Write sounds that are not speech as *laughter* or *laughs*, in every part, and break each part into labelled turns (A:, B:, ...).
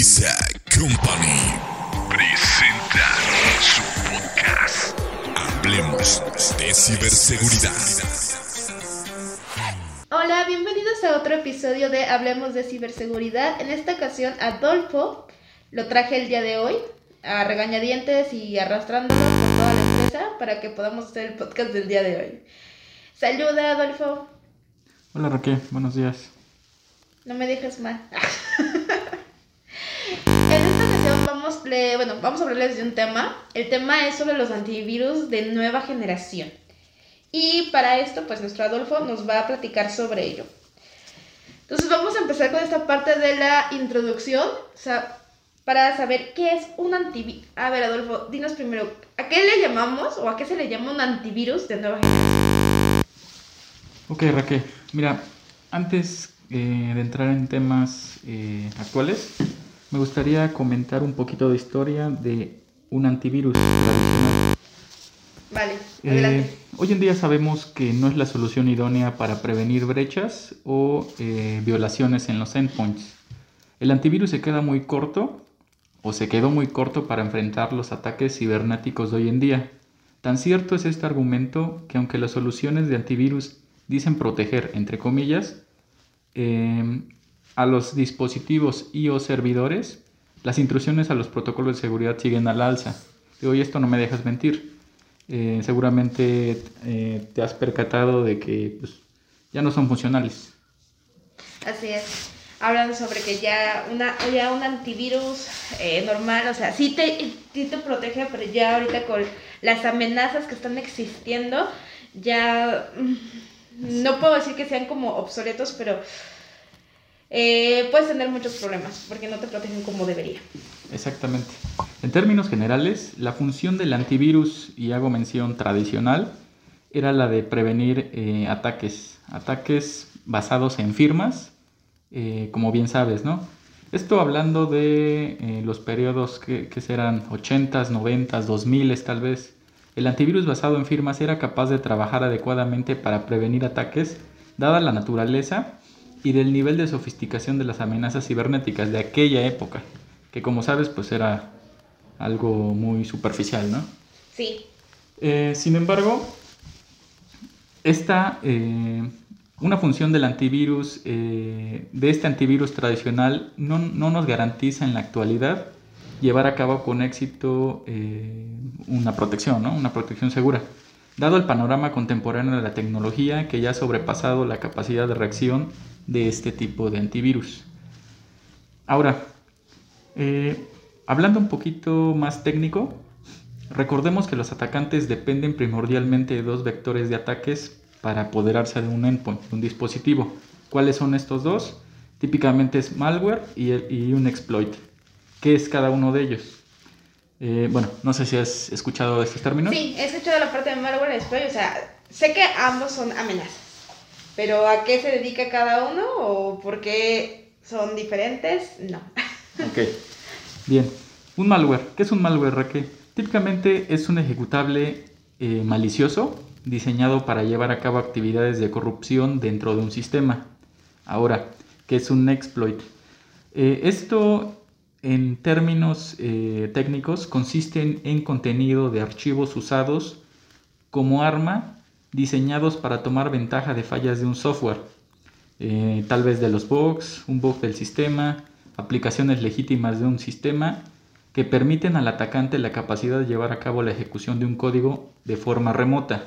A: Pizza Company presenta su podcast. Hablemos de ciberseguridad.
B: Hola, bienvenidos a otro episodio de Hablemos de ciberseguridad. En esta ocasión, Adolfo lo traje el día de hoy a regañadientes y arrastrándolo por toda la empresa para que podamos hacer el podcast del día de hoy. Saluda, Adolfo.
C: Hola Raquel, buenos días.
B: No me dejes mal. *laughs* vamos, le- bueno, vamos a hablarles de un tema. El tema es sobre los antivirus de nueva generación. Y para esto, pues nuestro Adolfo nos va a platicar sobre ello. Entonces vamos a empezar con esta parte de la introducción, o sea, para saber qué es un antivirus. A ver, Adolfo, dinos primero, ¿a qué le llamamos o a qué se le llama un antivirus de nueva generación?
C: Ok Raquel, mira, antes eh, de entrar en temas eh, actuales, me gustaría comentar un poquito de historia de un antivirus tradicional.
B: Vale,
C: Eh,
B: adelante.
C: hoy en día sabemos que no es la solución idónea para prevenir brechas o eh, violaciones en los endpoints. El antivirus se queda muy corto o se quedó muy corto para enfrentar los ataques cibernéticos de hoy en día. Tan cierto es este argumento que aunque las soluciones de antivirus dicen proteger, entre comillas, eh, a los dispositivos y o servidores, las intrusiones a los protocolos de seguridad siguen al alza. Y hoy esto no me dejas mentir. Eh, seguramente eh, te has percatado de que pues, ya no son funcionales.
B: Así es. Hablan sobre que ya, una, ya un antivirus eh, normal, o sea, sí te, sí te protege, pero ya ahorita con las amenazas que están existiendo, ya mm, no puedo decir que sean como obsoletos, pero eh, puedes tener muchos problemas porque no te protegen como debería.
C: Exactamente. En términos generales, la función del antivirus, y hago mención tradicional, era la de prevenir eh, ataques, ataques basados en firmas, eh, como bien sabes, ¿no? Esto hablando de eh, los periodos que, serán 80s, 90s, 2000 tal vez. El antivirus basado en firmas era capaz de trabajar adecuadamente para prevenir ataques, dada la naturaleza y del nivel de sofisticación de las amenazas cibernéticas de aquella época, que como sabes pues era algo muy superficial, ¿no?
B: Sí,
C: Eh, sin embargo, esta, eh, una función del antivirus, eh, de este antivirus tradicional, no, no nos garantiza en la actualidad llevar a cabo con éxito eh, una protección, ¿no? una protección segura. Dado el panorama contemporáneo de la tecnología que ya ha sobrepasado la capacidad de reacción de este tipo de antivirus. Ahora, eh, hablando un poquito más técnico, recordemos que los atacantes dependen primordialmente de dos vectores de ataques para apoderarse de un endpoint, un dispositivo. ¿Cuáles son estos dos? Típicamente es malware y, y un exploit. ¿Qué es cada uno de ellos? Eh, bueno, no sé si has escuchado estos términos.
B: sí, he escuchado la parte de malware y exploit, o sea, sé que ambos son amenazas, pero ¿a qué se dedica cada uno o por qué son diferentes? No. *laughs*
C: Ok, bien. Un malware. ¿Qué es un malware, Raquel? Típicamente es un ejecutable eh, malicioso diseñado para llevar a cabo actividades de corrupción dentro de un sistema. Ahora, ¿qué es un exploit? Eh, esto, en términos eh, técnicos, consiste en, en contenido de archivos usados como arma diseñados para tomar ventaja de fallas de un software. Eh, tal vez de los bugs, un bug del sistema, aplicaciones legítimas de un sistema que permiten al atacante la capacidad de llevar a cabo la ejecución de un código de forma remota.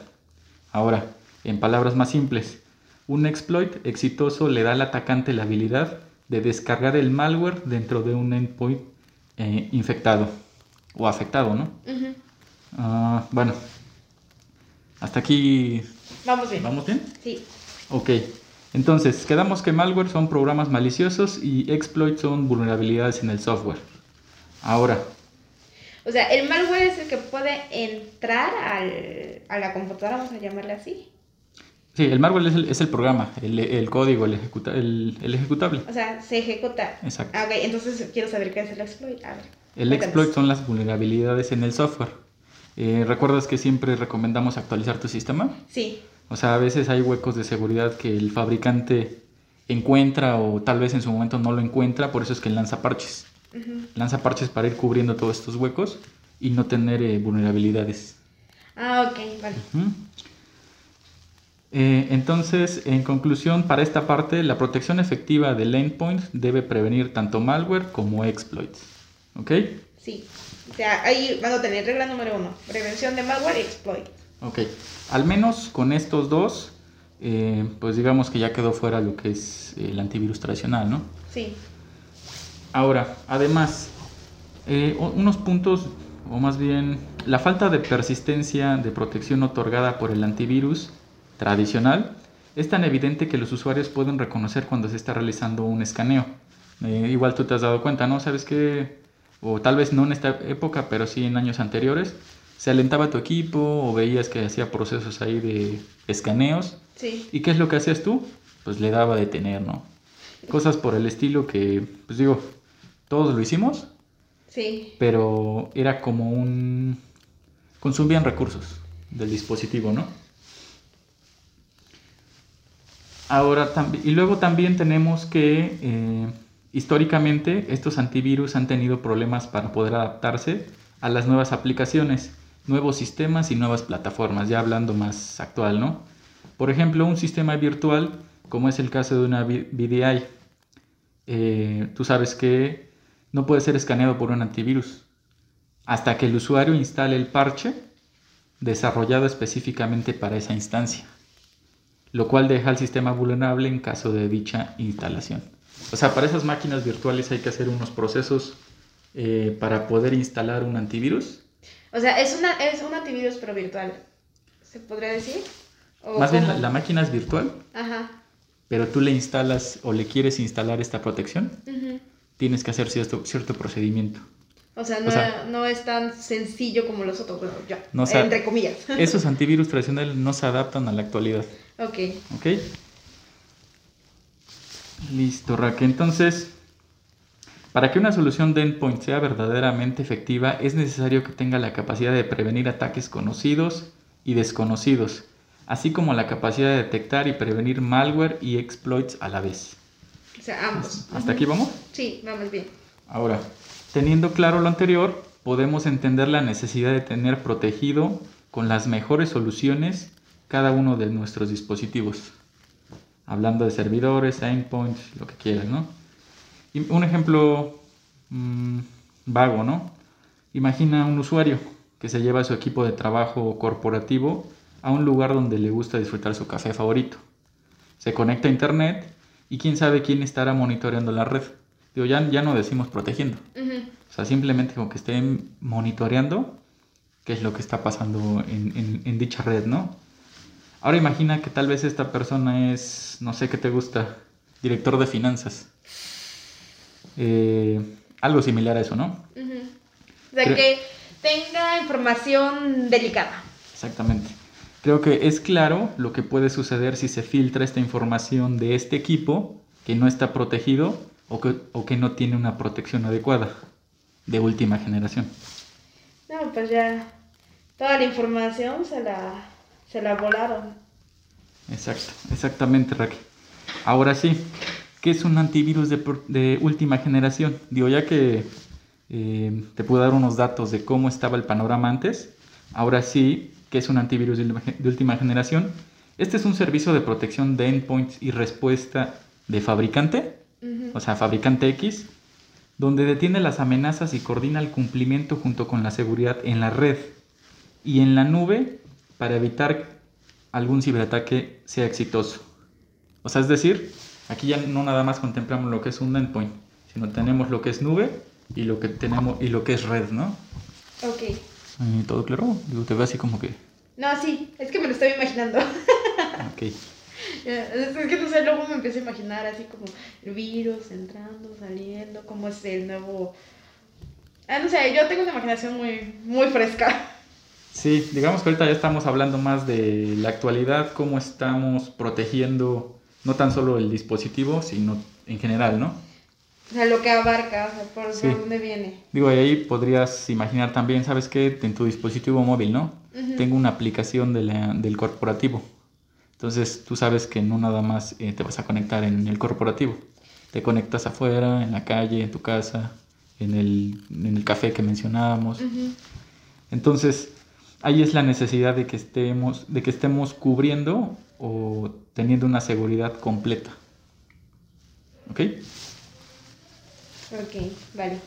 C: Ahora, en palabras más simples, un exploit exitoso le da al atacante la habilidad de descargar el malware dentro de un endpoint eh, infectado o afectado, ¿no? Ah, bueno, hasta aquí
B: Vamos bien.
C: vamos bien.
B: Sí.
C: Ok, entonces quedamos que malware son programas maliciosos y exploits son vulnerabilidades en el software. Ahora,
B: O sea, el malware es el que puede entrar al, a la computadora, vamos a llamarle así.
C: Sí, el malware es el, es el programa, el, el código, el, ejecuta- el- el ejecutable.
B: O sea, se ejecuta.
C: Exacto.
B: Ah, ok, entonces quiero saber qué es el exploit. A ver.
C: El
B: cuéntanos.
C: exploit son las vulnerabilidades en el software. Eh, ¿Recuerdas que siempre recomendamos actualizar tu sistema?
B: Sí,
C: O sea, a veces hay huecos de seguridad que el fabricante encuentra o tal vez en su momento no lo encuentra, por eso es que lanza parches. Lanza parches para ir cubriendo todos estos huecos y no tener eh, vulnerabilidades.
B: Ah, ok, vale.
C: Ujú. Eh, entonces, en conclusión, para esta parte, la protección efectiva del endpoint debe prevenir tanto malware como exploits. ¿Ok?
B: Sí. O sea, ahí van a tener regla número uno. Prevención de malware y exploit.
C: Ok. Al menos con estos dos, eh, pues digamos que ya quedó fuera lo que es el antivirus tradicional, ¿no?
B: Sí.
C: Ahora, además, eh, unos puntos, o más bien, la falta de persistencia de protección otorgada por el antivirus tradicional es tan evidente que los usuarios pueden reconocer cuando se está realizando un escaneo. Eh, igual tú te has dado cuenta, ¿no? ¿Sabes qué? O tal vez no en esta época, pero sí en años anteriores, se alentaba tu equipo o veías que hacía procesos ahí de escaneos.
B: Sí.
C: ¿Y qué es lo que hacías tú? Pues le daba a detener, ¿no? Cosas por el estilo que, pues digo, todos lo hicimos,
B: Sí.
C: pero era como un... consumían recursos del dispositivo, ¿no? Ahora y luego también tenemos que eh, históricamente estos antivirus han tenido problemas para poder adaptarse a las nuevas aplicaciones, nuevos sistemas y nuevas plataformas, ya hablando más actual, ¿no? Por ejemplo, un sistema virtual, como es el caso de una VDI, eh, tú sabes que no puede ser escaneado por un antivirus hasta que el usuario instale el parche desarrollado específicamente para esa instancia, lo cual deja al sistema vulnerable en caso de dicha instalación. O sea, para esas máquinas virtuales hay que hacer unos procesos eh, para poder instalar un antivirus.
B: O sea, es, una, es un antivirus pero virtual. ¿Se podría decir? ¿O
C: Más bien, la, la máquina es virtual,
B: Ajá.
C: pero tú le instalas o le quieres instalar esta protección, tienes que hacer cierto, cierto procedimiento.
B: O sea, no,
C: O sea-
B: no es tan sencillo como los otros, bueno, ya,
C: No, o sea,
B: entre comillas. *laughs*
C: Esos antivirus tradicionales no se adaptan a la actualidad.
B: Ok.
C: ¿Ok? Listo, Raque. Entonces, para que una solución de endpoint sea verdaderamente efectiva, es necesario que tenga la capacidad de prevenir ataques conocidos y desconocidos, así como la capacidad de detectar y prevenir malware y exploits a la vez.
B: O sea, ambos.
C: ¿Hasta aquí vamos?
B: Sí, vamos bien.
C: Ahora, teniendo claro lo anterior, podemos entender la necesidad de tener protegido con las mejores soluciones cada uno de nuestros dispositivos. Hablando de servidores, endpoints, lo que quieras, ¿no? Y un ejemplo mm, vago, ¿no? Imagina un usuario que se lleva su equipo de trabajo corporativo a un lugar donde le gusta disfrutar su café favorito. Se conecta a internet y quién sabe quién estará monitoreando la red. Digo, ya, ya no decimos protegiendo.
B: Ujú.
C: O sea, simplemente con que estén monitoreando qué es lo que está pasando en, en- en dicha red, ¿no? Ahora imagina que tal vez esta persona es, no sé qué te gusta, director de finanzas. Eh, algo similar a eso, ¿no?
B: Ujú. O sea,
C: Creo-
B: que tenga información delicada.
C: Exactamente. Creo que es claro lo que puede suceder si se filtra esta información de este equipo que no está protegido o que, o que no tiene una protección adecuada de última generación.
B: No, pues ya toda la información se la, se la volaron.
C: Exacto, exactamente, Raquel. Ahora sí, ¿qué es un antivirus de, de última generación? Digo, ya que eh, te puedo dar unos datos de cómo estaba el panorama antes, ahora sí, ¿qué es un antivirus de, de última generación? Este es un servicio de protección de endpoints y respuesta de fabricante, o sea, fabricante X, donde detiene las amenazas y coordina el cumplimiento junto con la seguridad en la red y en la nube para evitar algún ciberataque sea exitoso. O sea, es decir, aquí ya no nada más contemplamos lo que es un endpoint, sino tenemos lo que es nube y lo que tenemos y lo que es red, ¿no?
B: Ok.
C: Eh, ¿Todo claro? Digo, te veo así como que,
B: No, sí, es que me lo estoy imaginando. *laughs*
C: ok. *laughs*
B: Es que no sé, luego me empiezo a imaginar así como el virus entrando, saliendo, cómo es el nuevo... Ah, no sé, yo tengo una imaginación muy, muy fresca.
C: Sí, digamos que ahorita ya estamos hablando más de la actualidad, cómo estamos protegiendo no tan solo el dispositivo, sino en general, ¿no?
B: O sea, lo que abarca, o sea, por,
C: Sí.
B: dónde viene.
C: Digo, ahí podrías imaginar también, ¿sabes qué? En tu dispositivo móvil, ¿no?
B: Ujú.
C: Tengo una aplicación de la- del corporativo. Entonces tú sabes que no nada más eh, te vas a conectar en el corporativo. Te conectas afuera, en la calle, en tu casa, en el, en el café que mencionábamos.
B: Ujú.
C: Entonces, ahí es la necesidad de que estemos, de que estemos cubriendo o teniendo una seguridad completa. ¿Ok?
B: Ok, vale.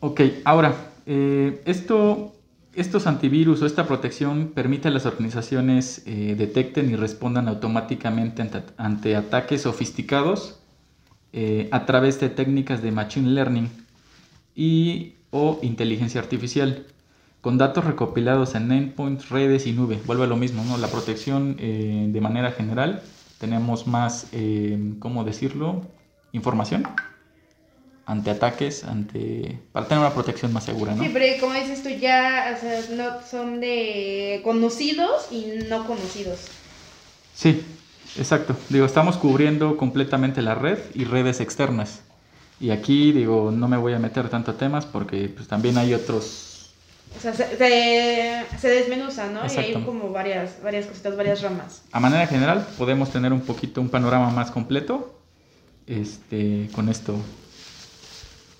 C: Ok, ahora, eh, esto, estos antivirus o esta protección permite a las organizaciones eh, detecten y respondan automáticamente ante, ante ataques sofisticados eh, a través de técnicas de machine learning y o inteligencia artificial con datos recopilados en endpoints, redes y nube. Vuelve a lo mismo, ¿no? La protección eh, de manera general, tenemos más, eh, ¿cómo decirlo? Información ante ataques, ante para tener una protección más segura, ¿no?
B: Sí, pero como dices tú, ya o sea, no, son de conocidos y no conocidos.
C: Sí, exacto. Digo, estamos cubriendo completamente la red y redes externas. Y aquí, digo, no me voy a meter tanto a temas porque pues, también hay otros...
B: O sea, se, se, se desmenuza, ¿no? Y hay como varias, varias cositas, varias ramas.
C: A manera general, podemos tener un poquito un panorama más completo este, con esto,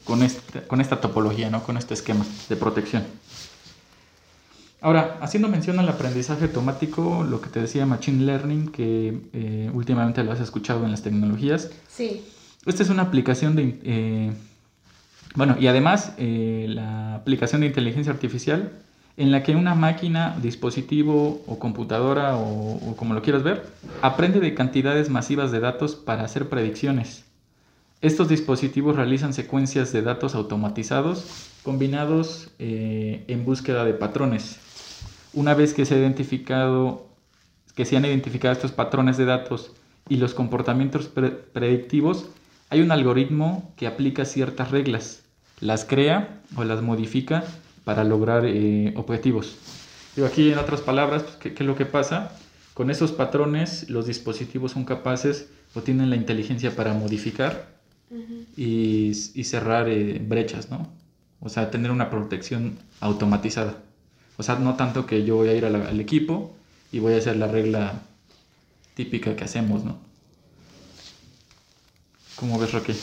C: con esta, con esta topología, ¿no? Con este esquema de protección. Ahora, haciendo mención al aprendizaje automático, lo que te decía Machine Learning, que eh, últimamente lo has escuchado en las tecnologías,
B: Sí.
C: Esta es una aplicación de... eh, bueno, y además eh, la aplicación de inteligencia artificial en la que una máquina, dispositivo o computadora o, como lo quieras ver, aprende de cantidades masivas de datos para hacer predicciones. Estos dispositivos realizan secuencias de datos automatizados combinados eh, en búsqueda de patrones. Una vez que se han identificado estos patrones de datos y los comportamientos pre- predictivos, hay un algoritmo que aplica ciertas reglas, las crea o las modifica para lograr eh, objetivos. Digo, aquí en otras palabras, pues, ¿qué, qué es lo que pasa? Con esos patrones los dispositivos son capaces o tienen la inteligencia para modificar y, y cerrar eh, brechas, ¿no? O sea, tener una protección automatizada. O sea, no tanto que yo voy a ir al equipo y voy a hacer la regla típica que hacemos, ¿no? ¿Cómo ves, Roque?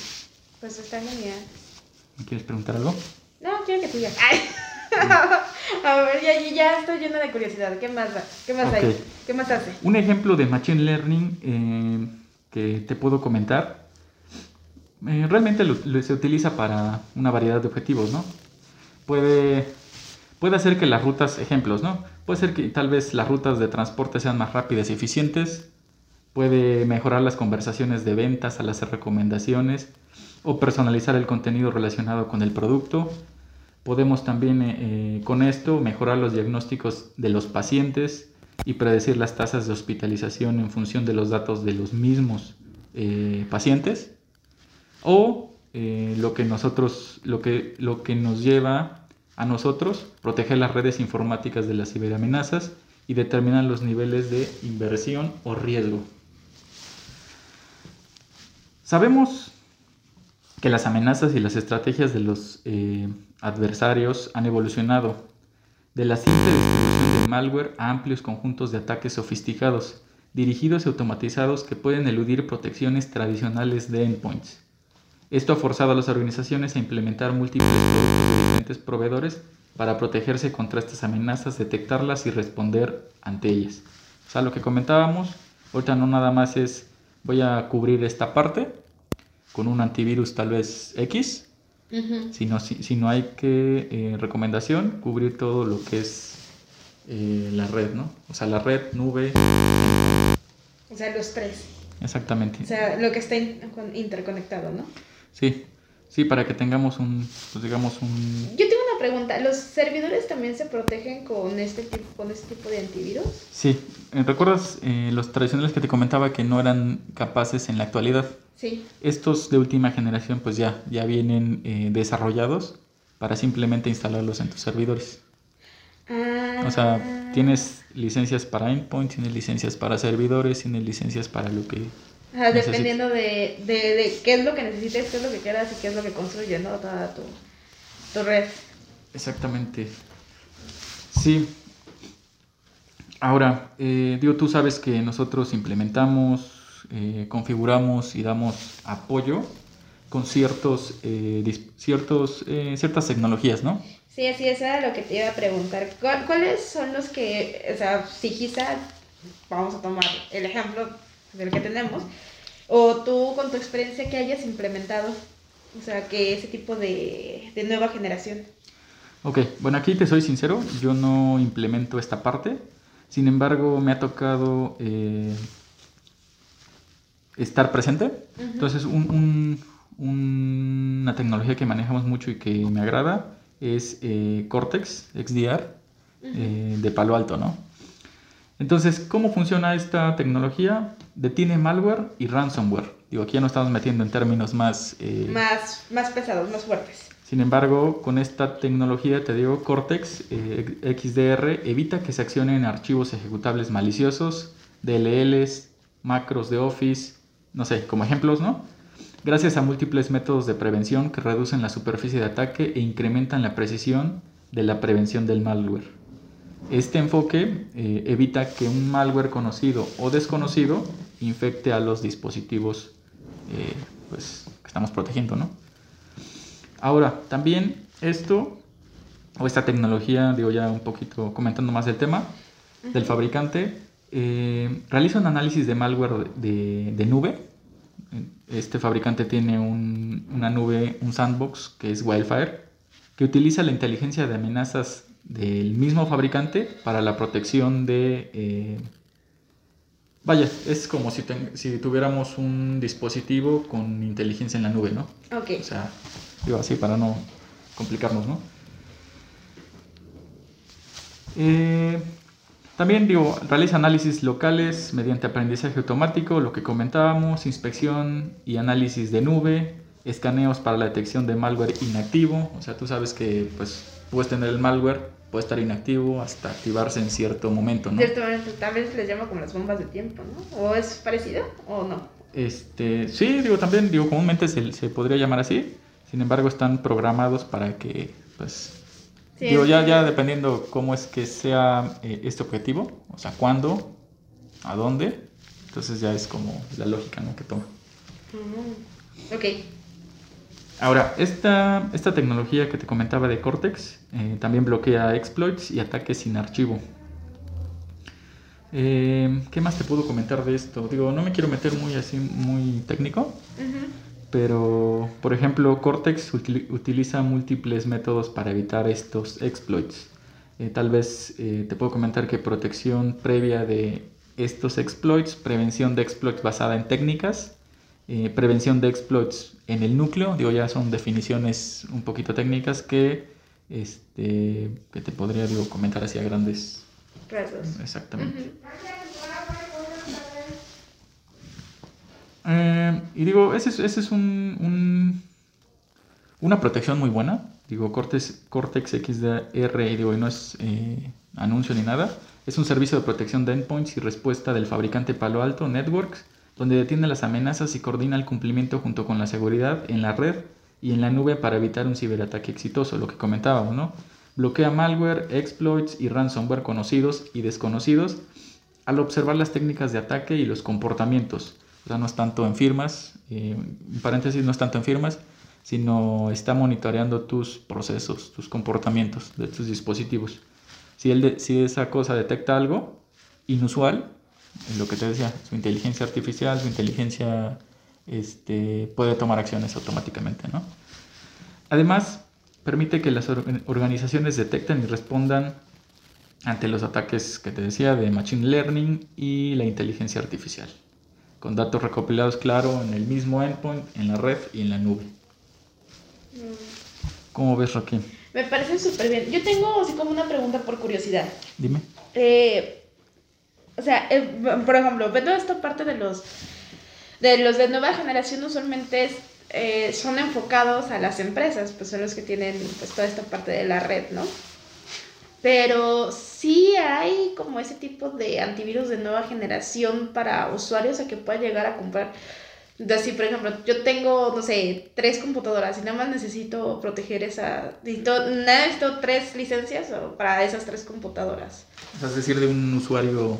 B: Pues está genial.
C: ¿Me quieres preguntar algo?
B: No, quiero que tú. Ay. *laughs* A ver, ya, ya- estoy llena de curiosidad. ¿Qué más? ¿Qué más hay?
C: Ok.
B: ¿Qué más hace?
C: Un ejemplo de Machine Learning eh, que te puedo comentar, eh, realmente lo- lo- se utiliza para una variedad de objetivos, ¿no? Puede, puede hacer que las rutas, ejemplos, ¿no? Puede ser que tal vez las rutas de transporte sean más rápidas y eficientes, puede mejorar las conversaciones de ventas al hacer recomendaciones o personalizar el contenido relacionado con el producto. Podemos también eh, eh, con esto mejorar los diagnósticos de los pacientes y predecir las tasas de hospitalización en función de los datos de los mismos eh, pacientes. O lo que nosotros, lo que, lo que nos lleva a nosotros, proteger las redes informáticas de las ciberamenazas y determinar los niveles de inversión o riesgo. Sabemos que las amenazas y las estrategias de los eh, adversarios han evolucionado de la simple distribución de malware a amplios conjuntos de ataques sofisticados, dirigidos y automatizados que pueden eludir protecciones tradicionales de endpoints. Esto ha forzado a las organizaciones a implementar múltiples productos de diferentes proveedores para protegerse contra estas amenazas, detectarlas y responder ante ellas. O sea, lo que comentábamos, ahorita no nada más es voy a cubrir esta parte con un antivirus tal vez X,
B: Ujú.
C: sino, si, sino hay que, eh, recomendación, cubrir todo lo que es eh, la red, ¿no? O sea, la red, nube,
B: O sea, los tres.
C: exactamente.
B: O sea, lo que está in- con- interconectado, ¿no?
C: Sí, sí, para que tengamos un, pues digamos, un...
B: Yo tengo una pregunta. ¿Los servidores también se protegen con este tipo, con este tipo de antivirus?
C: Sí, ¿recuerdas eh, los tradicionales que te comentaba que no eran capaces en la actualidad?
B: Sí.
C: Estos de última generación pues ya, ya vienen eh, desarrollados para simplemente instalarlos en tus servidores.
B: Ah.
C: O sea, tienes licencias para endpoint, tienes licencias para servidores, tienes licencias para lo que...
B: Ajá, dependiendo de, de, de qué es lo que necesites, qué es lo que quieras y qué es lo que construye, ¿no? Toda tu, tu red.
C: Exactamente. Sí. Ahora, eh, digo, tú sabes que nosotros implementamos, eh, configuramos y damos apoyo con ciertos, eh, ciertos, eh, ciertas tecnologías, ¿no?
B: Sí, así es, era lo que te iba a preguntar. ¿Cuál- ¿Cuáles son los que, o sea, si quizá, vamos a tomar el ejemplo del que tenemos, o tú con tu experiencia que hayas implementado, o sea, que ese tipo de, de nueva generación?
C: Ok, bueno, aquí te soy sincero, yo no implemento esta parte, sin embargo me ha tocado eh, estar presente, entonces un- un- una tecnología que manejamos mucho y que me agrada es eh, Cortex XDR eh, de Palo Alto, ¿no? Entonces, ¿cómo funciona esta tecnología? Detiene malware y ransomware. Digo, aquí ya no estamos metiendo en términos más... eh,
B: Más, más pesados, más fuertes.
C: sin embargo, con esta tecnología, te digo, Cortex eh, XDR evita que se accionen archivos ejecutables maliciosos, DLLs, macros de Office, no sé, como ejemplos, ¿no? Gracias a múltiples métodos de prevención que reducen la superficie de ataque e incrementan la precisión de la prevención del malware. Este enfoque eh, evita que un malware conocido o desconocido infecte a los dispositivos eh, pues, que estamos protegiendo, ¿no? Ahora, también esto, o esta tecnología, digo ya un poquito comentando más del tema, del fabricante, eh, realiza un análisis de malware de, de nube. Este fabricante tiene un- una nube, un sandbox, que es Wildfire, que utiliza la inteligencia de amenazas del mismo fabricante para la protección de... eh, vaya, es como si, ten- si tuviéramos un dispositivo con inteligencia en la nube, ¿no?
B: Ok.
C: O sea, digo así para no complicarnos, ¿no? Eh, también digo, realiza análisis locales mediante aprendizaje automático, lo que comentábamos, inspección y análisis de nube, escaneos para la detección de malware inactivo, o sea, tú sabes que pues puedes tener el malware, puede estar inactivo hasta activarse en cierto momento, ¿no?
B: Ciertamente, tal vez les llama como las bombas de tiempo, ¿no? ¿O es parecido o no?
C: Este, sí, digo, también, digo, comúnmente se, se podría llamar así, sin embargo están programados para que, pues,
B: Sí,
C: digo, ya, ya dependiendo cómo es que sea eh, este objetivo, o sea, cuándo, a dónde, entonces ya es como la lógica, ¿no? Que toma.
B: Ok.
C: Ahora, esta, esta tecnología que te comentaba de Cortex eh, también bloquea exploits y ataques sin archivo. Eh, ¿Qué más te puedo comentar de esto? Digo, no me quiero meter muy así, muy técnico,
B: Ujú.
C: Pero por ejemplo, Cortex util- utiliza múltiples métodos para evitar estos exploits. Eh, tal vez eh, te puedo comentar que protección previa de estos exploits, prevención de exploits basada en técnicas, eh, prevención de exploits en el núcleo, digo ya son definiciones un poquito técnicas que, este, que te podría digo, comentar así a grandes
B: Rasgos.
C: exactamente.
B: Ujú.
C: Eh, y digo, ese es, un, un- una protección muy buena. Digo, Cortex, Cortex XDR, y digo, y no es eh, anuncio ni nada. Es un servicio de protección de endpoints y respuesta del fabricante Palo Alto Networks, donde detiene las amenazas y coordina el cumplimiento junto con la seguridad en la red y en la nube para evitar un ciberataque exitoso, lo que comentábamos, ¿no? Bloquea malware, exploits y ransomware conocidos y desconocidos al observar las técnicas de ataque y los comportamientos. O sea, no es tanto en firmas, eh, en paréntesis, no es tanto en firmas, sino está monitoreando tus procesos, tus comportamientos de tus dispositivos. Si, esa cosa detecta algo inusual, en lo que te decía, su inteligencia artificial, su inteligencia este, puede tomar acciones automáticamente. ¿no? Además, permite que las or- organizaciones detecten y respondan ante los ataques que te decía de Machine Learning y la inteligencia artificial, con datos recopilados, claro, en el mismo endpoint, en la red y en la nube. ¿Cómo ves, Raquel?
B: Me parece súper bien. Yo tengo así como una pregunta por curiosidad.
C: Dime.
B: Eh, o sea, eh, por ejemplo, viendo esta parte de los de los de nueva generación usualmente es, eh, son enfocados a las empresas, pues son los que tienen pues toda esta parte de la red, ¿no? Pero sí hay como ese tipo de antivirus de nueva generación para usuarios a que pueda llegar a comprar. Así, por ejemplo, yo tengo, no sé, tres computadoras y nada más necesito proteger esa. Necesito, nada, necesito tres licencias o para esas tres computadoras.
C: O sea, es decir, de un usuario...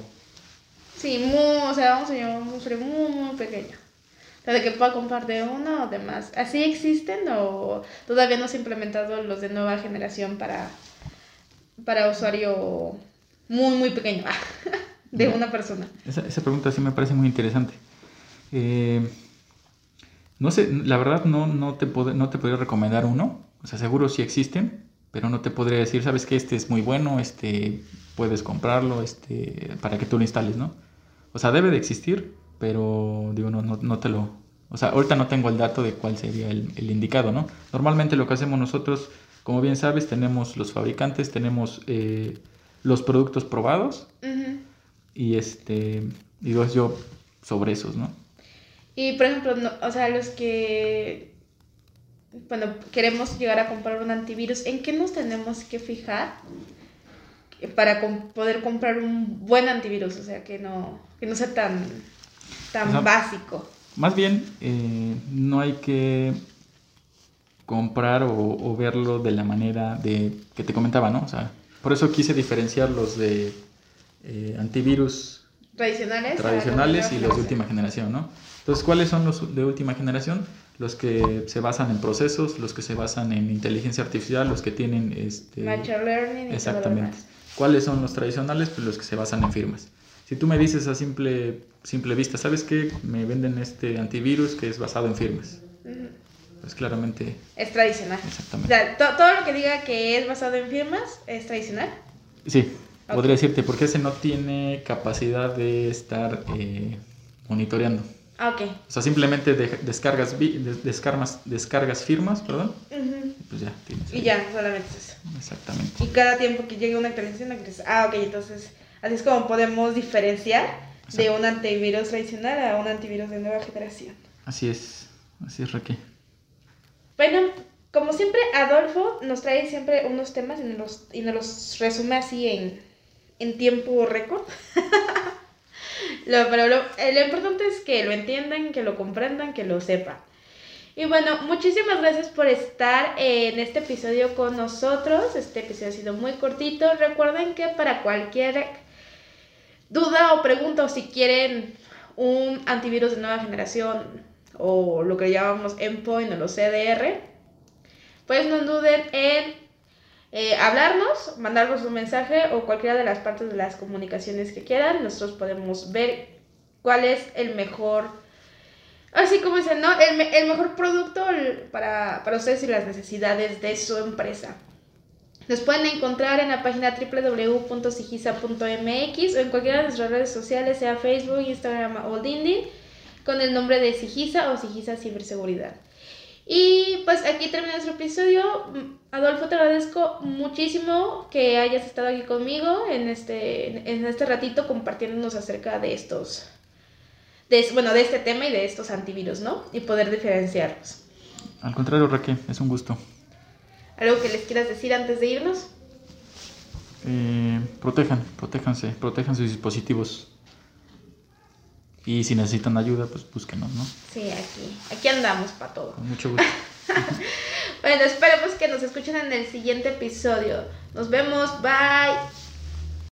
B: Sí, muy, o sea, vamos a llamar un usuario muy, muy pequeño. O sea, de que pueda comprar de uno o de más. ¿Así existen o todavía no se han implementado los de nueva generación para, para usuario muy, muy pequeño de una persona?
C: Esa, esa pregunta sí me parece muy interesante. Eh, no sé, la verdad no, no, te pod- no te podría recomendar uno. O sea, seguro sí existen, pero no te podría decir, sabes que este es muy bueno, este puedes comprarlo, este para que tú lo instales, ¿no? O sea, debe de existir, pero digo, no, no, no te lo... O sea, ahorita no tengo el dato de cuál sería el, el indicado, ¿no? Normalmente lo que hacemos nosotros, como bien sabes, tenemos los fabricantes, tenemos eh, los productos probados
B: Ujú.
C: y este, digo yo sobre esos, ¿no?
B: Y por ejemplo, no- o sea, los que, bueno, queremos llegar a comprar un antivirus, ¿en qué nos tenemos que fijar para com- poder comprar un buen antivirus? O sea, que no, que no sea tan, tan
C: O sea,
B: básico.
C: Más bien, eh, no hay que comprar o, o verlo de la manera de que te comentaba, ¿no? O sea, por eso quise diferenciar los de eh, antivirus
B: Tradicionales.
C: y los de última generación, ¿no? Entonces, ¿cuáles son los de última generación? Los que se basan en procesos, los que se basan en inteligencia artificial, los que tienen este
B: Machine learning y todo lo
C: Exactamente. ¿Cuáles son los tradicionales? Pues los que se basan en firmas. Si tú me dices a simple, simple vista, ¿sabes qué? Me venden este antivirus que es basado en firmas. Pues claramente,
B: Es tradicional. O
C: exactamente.
B: sea, to- todo lo que diga que es basado en firmas es tradicional.
C: Sí, podría decirte, porque ese no tiene capacidad de estar eh, monitoreando.
B: Ah, ok.
C: O sea, simplemente de- descargas, des- descargas, descargas firmas, perdón,
B: Ujú.
C: y pues ya tienes.
B: Y ya, solamente es eso.
C: Exactamente.
B: Y cada tiempo que llegue una actualización, actualiza- Ah, ok, entonces así es como podemos diferenciar de un antivirus tradicional a un antivirus de nueva generación.
C: Así es, así es, Raquel.
B: Bueno, como siempre, Adolfo nos trae siempre unos temas y nos los, y nos resume así en, en tiempo récord. *laughs* Pero lo, eh, lo importante es que lo entiendan, que lo comprendan, que lo sepan. Y bueno, muchísimas gracias por estar en este episodio con nosotros. Este episodio ha sido muy cortito. Recuerden que para cualquier duda o pregunta o si quieren un antivirus de nueva generación o lo que llamamos endpoint o los CDR, pues no duden en eh, hablarnos, mandarnos un mensaje o cualquiera de las partes de las comunicaciones que quieran. Nosotros podemos ver cuál es el mejor, así como dicen, ¿no? El, el mejor producto para, para ustedes y las necesidades de su empresa. Nos pueden encontrar en la página www.sigisa.mx o en cualquiera de nuestras redes sociales, sea Facebook, Instagram o LinkedIn, con el nombre de Sigisa o Sigisa Ciberseguridad. Y pues aquí termina nuestro episodio. Adolfo, te agradezco muchísimo que hayas estado aquí conmigo en este, en este ratito compartiéndonos acerca de estos, de, bueno, de este tema y de estos antivirus, ¿no? Y poder diferenciarlos.
C: Al contrario, Raquel, es un gusto.
B: ¿Algo que les quieras decir antes de irnos?
C: Eh, protejan, protéjanse, protejan sus dispositivos. Y si necesitan ayuda, pues búsquenos, ¿no?
B: Sí, aquí, aquí andamos para todo.
C: Con mucho gusto. *laughs*
B: Bueno, esperemos que nos escuchen en el siguiente episodio. Nos vemos, bye.